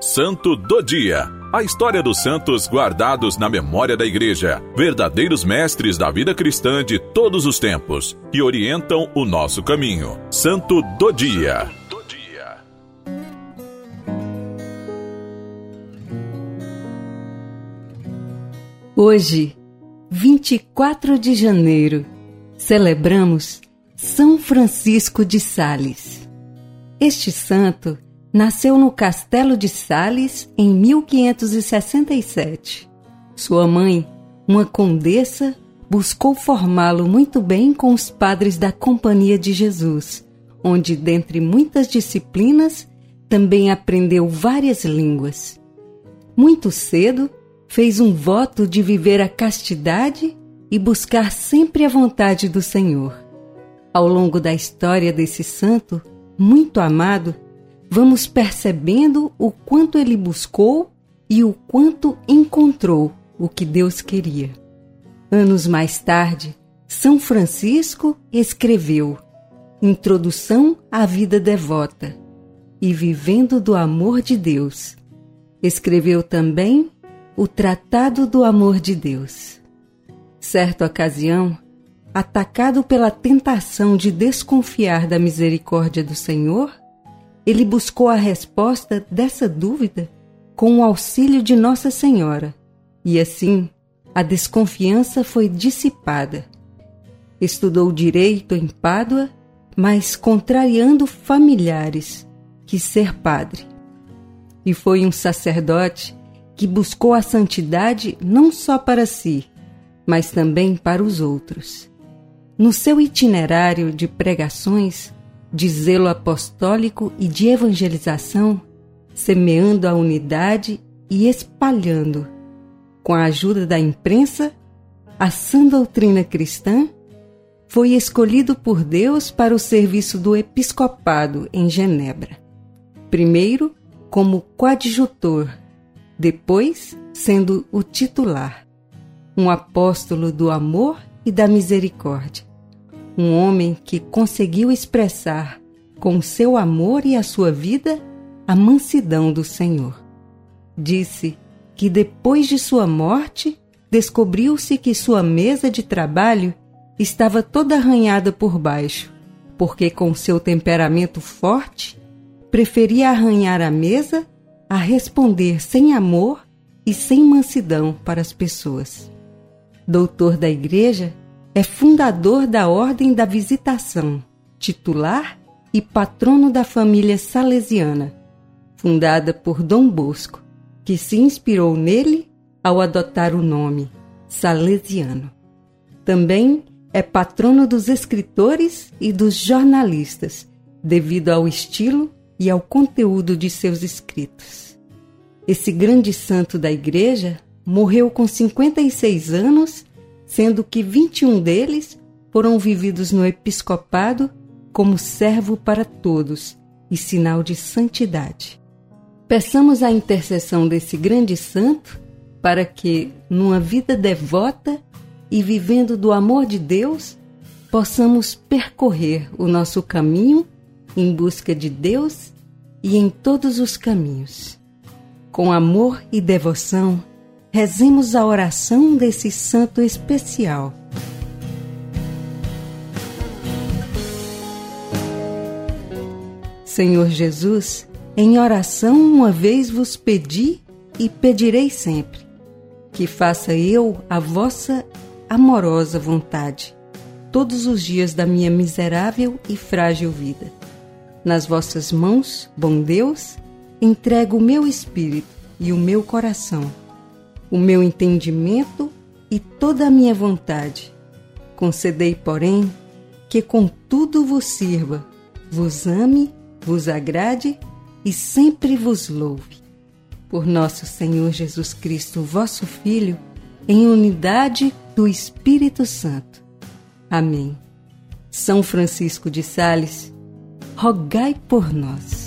Santo do Dia. A história dos santos guardados na memória da Igreja, verdadeiros mestres da vida cristã de todos os tempos, que orientam o nosso caminho. Santo do Dia. Hoje, 24 de janeiro, celebramos São Francisco de Sales. Este santo nasceu no Castelo de Sales em 1567. Sua mãe, uma condessa, buscou formá-lo muito bem com os padres da Companhia de Jesus, onde, dentre muitas disciplinas, também aprendeu várias línguas. Muito cedo, fez um voto de viver a castidade e buscar sempre a vontade do Senhor. Ao longo da história desse santo, muito amado, vamos percebendo o quanto ele buscou e o quanto encontrou o que Deus queria. Anos mais tarde, São Francisco escreveu Introdução à Vida Devota e Vivendo do Amor de Deus. Escreveu também o Tratado do Amor de Deus. Certa ocasião, atacado pela tentação de desconfiar da misericórdia do Senhor, ele buscou a resposta dessa dúvida com o auxílio de Nossa Senhora, e assim a desconfiança foi dissipada. Estudou direito em Pádua, mas contrariando familiares, quis ser padre. E foi um sacerdote que buscou a santidade não só para si, mas também para os outros. No seu itinerário de pregações, de zelo apostólico e de evangelização, semeando a unidade e espalhando, com a ajuda da imprensa, a sã doutrina cristã, foi escolhido por Deus para o serviço do episcopado em Genebra. Primeiro, como coadjutor, depois, sendo o titular, um apóstolo do amor e da misericórdia um homem que conseguiu expressar com seu amor e a sua vida a mansidão do Senhor. Disse que depois de sua morte descobriu-se que sua mesa de trabalho estava toda arranhada por baixo, porque com seu temperamento forte preferia arranhar a mesa a responder sem amor e sem mansidão para as pessoas. Doutor da Igreja, é fundador da Ordem da Visitação, titular e patrono da família salesiana, fundada por Dom Bosco, que se inspirou nele ao adotar o nome Salesiano. Também é patrono dos escritores e dos jornalistas, devido ao estilo e ao conteúdo de seus escritos. Esse grande santo da Igreja morreu com 56 anos sendo que 21 deles foram vividos no episcopado como servo para todos e sinal de santidade. Peçamos a intercessão desse grande santo para que, numa vida devota e vivendo do amor de Deus, possamos percorrer o nosso caminho em busca de Deus e em todos os caminhos. Com amor e devoção, rezemos a oração desse santo especial. Senhor Jesus, em oração uma vez vos pedi e pedirei sempre, que faça eu a vossa amorosa vontade, todos os dias da minha miserável e frágil vida. Nas vossas mãos, bom Deus, entrego o meu espírito e o meu coração o meu entendimento e toda a minha vontade. Concedei, porém, que com tudo vos sirva, vos ame, vos agrade e sempre vos louve. Por nosso Senhor Jesus Cristo, vosso Filho, em unidade do Espírito Santo. Amém. São Francisco de Sales, rogai por nós.